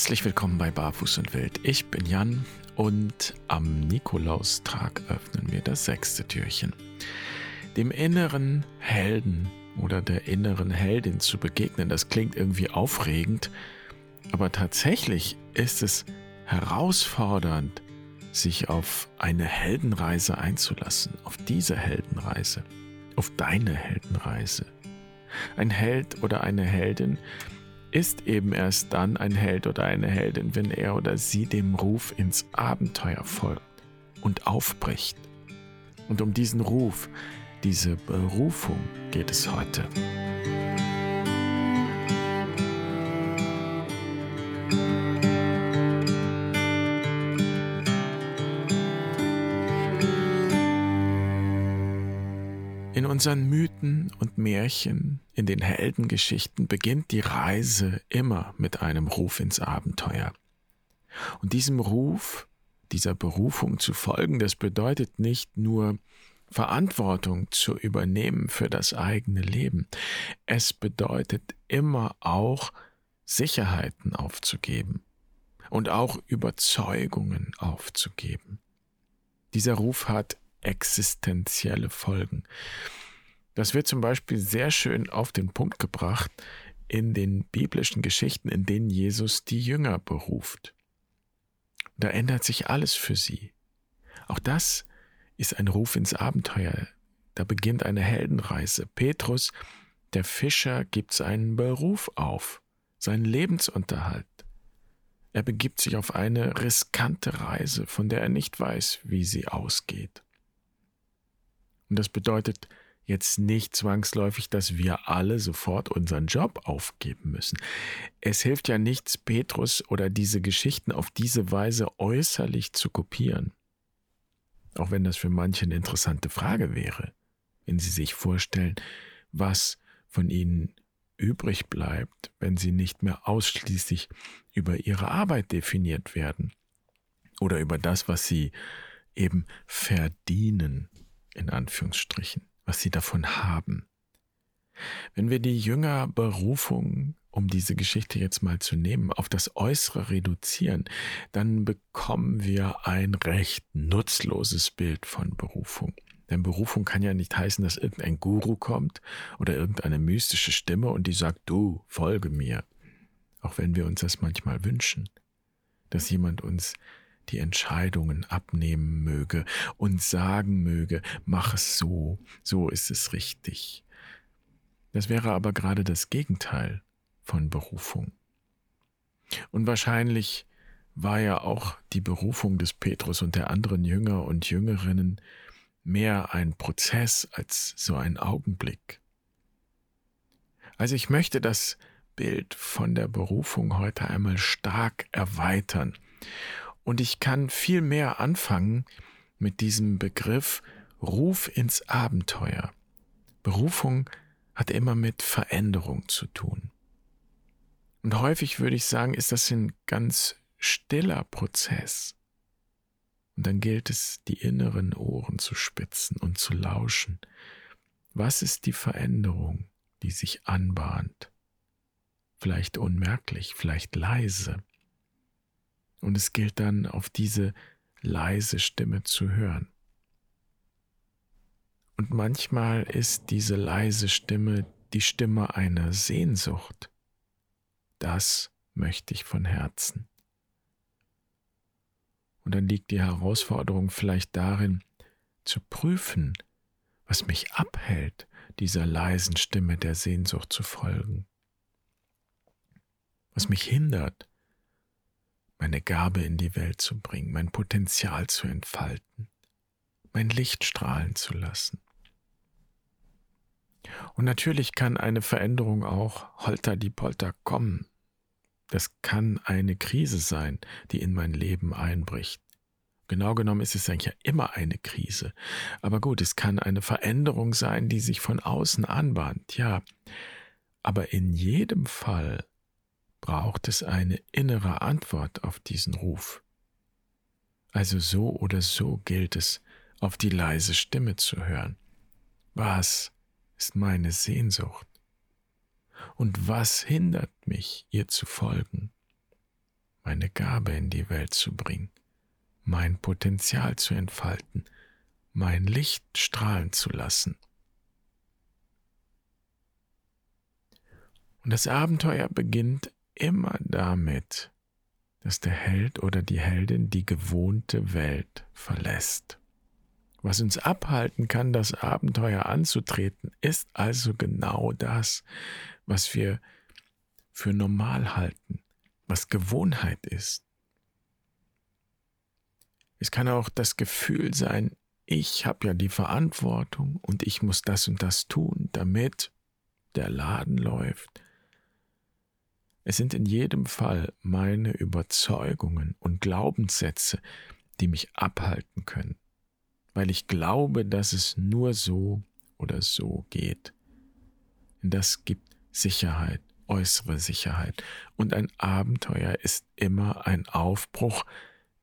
Herzlich willkommen bei Barfuß und Wild. Ich bin Jan und am Nikolaustag öffnen wir das sechste Türchen. Dem inneren Helden oder der inneren Heldin zu begegnen, das klingt irgendwie aufregend, aber tatsächlich ist es herausfordernd, sich auf eine Heldenreise einzulassen, auf diese Heldenreise, auf deine Heldenreise. Ein Held oder eine Heldin ist eben erst dann ein Held oder eine Heldin, wenn er oder sie dem Ruf ins Abenteuer folgt und aufbricht. Und um diesen Ruf, diese Berufung geht es heute. Unseren Mythen und Märchen, in den Heldengeschichten beginnt die Reise immer mit einem Ruf ins Abenteuer. Und diesem Ruf, dieser Berufung zu folgen, das bedeutet nicht nur Verantwortung zu übernehmen für das eigene Leben. Es bedeutet immer auch Sicherheiten aufzugeben und auch Überzeugungen aufzugeben. Dieser Ruf hat existenzielle Folgen. Das wird zum Beispiel sehr schön auf den Punkt gebracht in den biblischen Geschichten, in denen Jesus die Jünger beruft. Da ändert sich alles für sie. Auch das ist ein Ruf ins Abenteuer. Da beginnt eine Heldenreise. Petrus, der Fischer, gibt seinen Beruf auf, seinen Lebensunterhalt. Er begibt sich auf eine riskante Reise, von der er nicht weiß, wie sie ausgeht. Und das bedeutet jetzt nicht zwangsläufig, dass wir alle sofort unseren Job aufgeben müssen. Es hilft ja nichts, Petrus oder diese Geschichten auf diese Weise äußerlich zu kopieren. Auch wenn das für manche eine interessante Frage wäre, wenn sie sich vorstellen, was von ihnen übrig bleibt, wenn sie nicht mehr ausschließlich über ihre Arbeit definiert werden oder über das, was sie eben verdienen in Anführungsstrichen, was sie davon haben. Wenn wir die Jüngerberufung, um diese Geschichte jetzt mal zu nehmen, auf das Äußere reduzieren, dann bekommen wir ein recht nutzloses Bild von Berufung. Denn Berufung kann ja nicht heißen, dass irgendein Guru kommt oder irgendeine mystische Stimme und die sagt, du, folge mir. Auch wenn wir uns das manchmal wünschen, dass jemand uns die Entscheidungen abnehmen möge und sagen möge, mach es so, so ist es richtig. Das wäre aber gerade das Gegenteil von Berufung. Und wahrscheinlich war ja auch die Berufung des Petrus und der anderen Jünger und Jüngerinnen mehr ein Prozess als so ein Augenblick. Also ich möchte das Bild von der Berufung heute einmal stark erweitern und ich kann viel mehr anfangen mit diesem Begriff Ruf ins Abenteuer. Berufung hat immer mit Veränderung zu tun. Und häufig würde ich sagen, ist das ein ganz stiller Prozess. Und dann gilt es, die inneren Ohren zu spitzen und zu lauschen. Was ist die Veränderung, die sich anbahnt? Vielleicht unmerklich, vielleicht leise. Und es gilt dann, auf diese leise Stimme zu hören. Und manchmal ist diese leise Stimme die Stimme einer Sehnsucht. Das möchte ich von Herzen. Und dann liegt die Herausforderung vielleicht darin, zu prüfen, was mich abhält, dieser leisen Stimme der Sehnsucht zu folgen. Was mich hindert, meine Gabe in die Welt zu bringen, mein Potenzial zu entfalten, mein Licht strahlen zu lassen. Und natürlich kann eine Veränderung auch holter die Polter kommen. Das kann eine Krise sein, die in mein Leben einbricht. Genau genommen ist es eigentlich ja immer eine Krise. Aber gut, es kann eine Veränderung sein, die sich von außen anbahnt, ja. Aber in jedem Fall braucht es eine innere Antwort auf diesen Ruf. Also so oder so gilt es, auf die leise Stimme zu hören. Was ist meine Sehnsucht? Und was hindert mich, ihr zu folgen? meine Gabe in die Welt zu bringen, mein Potenzial zu entfalten, mein Licht strahlen zu lassen. Und das Abenteuer beginnt immer damit, dass der Held oder die Heldin die gewohnte Welt verlässt. Was uns abhalten kann, das Abenteuer anzutreten, ist also genau das, was wir für normal halten, was Gewohnheit ist. Es kann auch das Gefühl sein, ich habe ja die Verantwortung und ich muss das und das tun, damit der Laden läuft. Es sind in jedem Fall meine Überzeugungen und Glaubenssätze, die mich abhalten können weil ich glaube, dass es nur so oder so geht. Das gibt Sicherheit, äußere Sicherheit. Und ein Abenteuer ist immer ein Aufbruch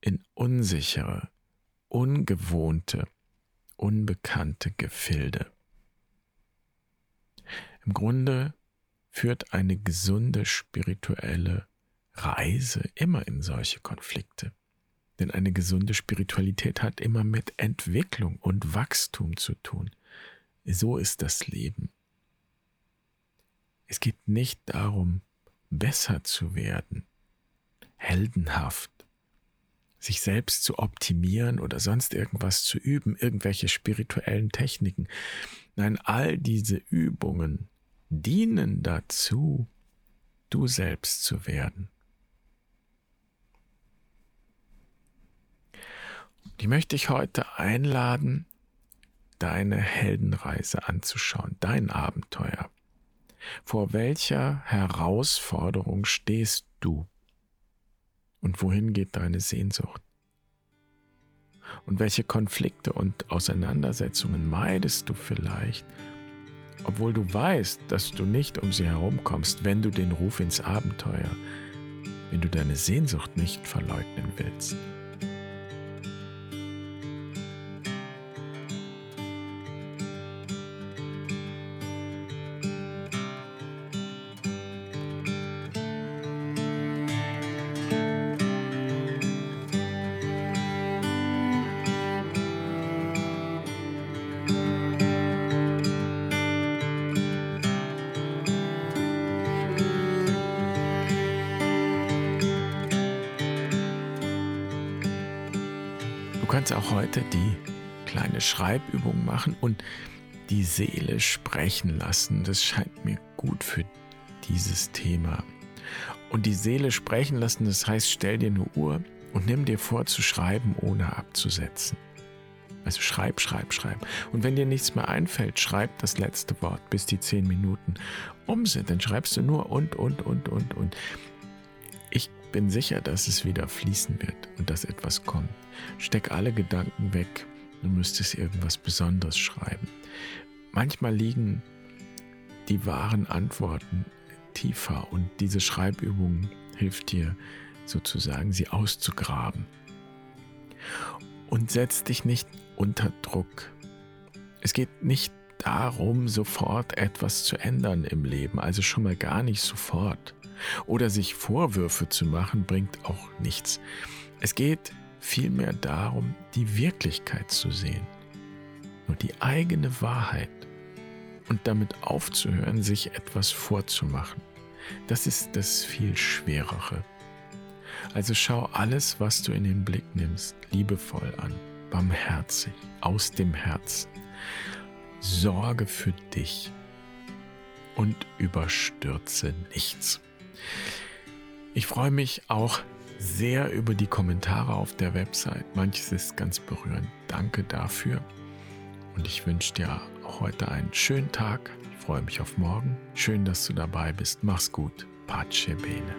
in unsichere, ungewohnte, unbekannte Gefilde. Im Grunde führt eine gesunde spirituelle Reise immer in solche Konflikte. Denn eine gesunde Spiritualität hat immer mit Entwicklung und Wachstum zu tun. So ist das Leben. Es geht nicht darum, besser zu werden, heldenhaft, sich selbst zu optimieren oder sonst irgendwas zu üben, irgendwelche spirituellen Techniken. Nein, all diese Übungen dienen dazu, du selbst zu werden. Die möchte ich heute einladen, deine Heldenreise anzuschauen, dein Abenteuer. Vor welcher Herausforderung stehst du? Und wohin geht deine Sehnsucht? Und welche Konflikte und Auseinandersetzungen meidest du vielleicht, obwohl du weißt, dass du nicht um sie herumkommst, wenn du den Ruf ins Abenteuer, wenn du deine Sehnsucht nicht verleugnen willst? Kannst auch heute die kleine Schreibübung machen und die Seele sprechen lassen. Das scheint mir gut für dieses Thema. Und die Seele sprechen lassen, das heißt, stell dir eine Uhr und nimm dir vor zu schreiben, ohne abzusetzen. Also schreib, schreib, schreib. Und wenn dir nichts mehr einfällt, schreib das letzte Wort bis die zehn Minuten um sind. Dann schreibst du nur und, und, und, und, und. Bin sicher, dass es wieder fließen wird und dass etwas kommt. Steck alle Gedanken weg. Du müsstest irgendwas Besonderes schreiben. Manchmal liegen die wahren Antworten tiefer und diese Schreibübung hilft dir sozusagen, sie auszugraben. Und setz dich nicht unter Druck. Es geht nicht darum, sofort etwas zu ändern im Leben, also schon mal gar nicht sofort. Oder sich Vorwürfe zu machen, bringt auch nichts. Es geht vielmehr darum, die Wirklichkeit zu sehen, nur die eigene Wahrheit und damit aufzuhören, sich etwas vorzumachen. Das ist das viel Schwerere. Also schau alles, was du in den Blick nimmst, liebevoll an, barmherzig, aus dem Herzen. Sorge für dich und überstürze nichts. Ich freue mich auch sehr über die Kommentare auf der Website. Manches ist ganz berührend. Danke dafür. Und ich wünsche dir heute einen schönen Tag. Ich freue mich auf morgen. Schön, dass du dabei bist. Mach's gut. Pace bene.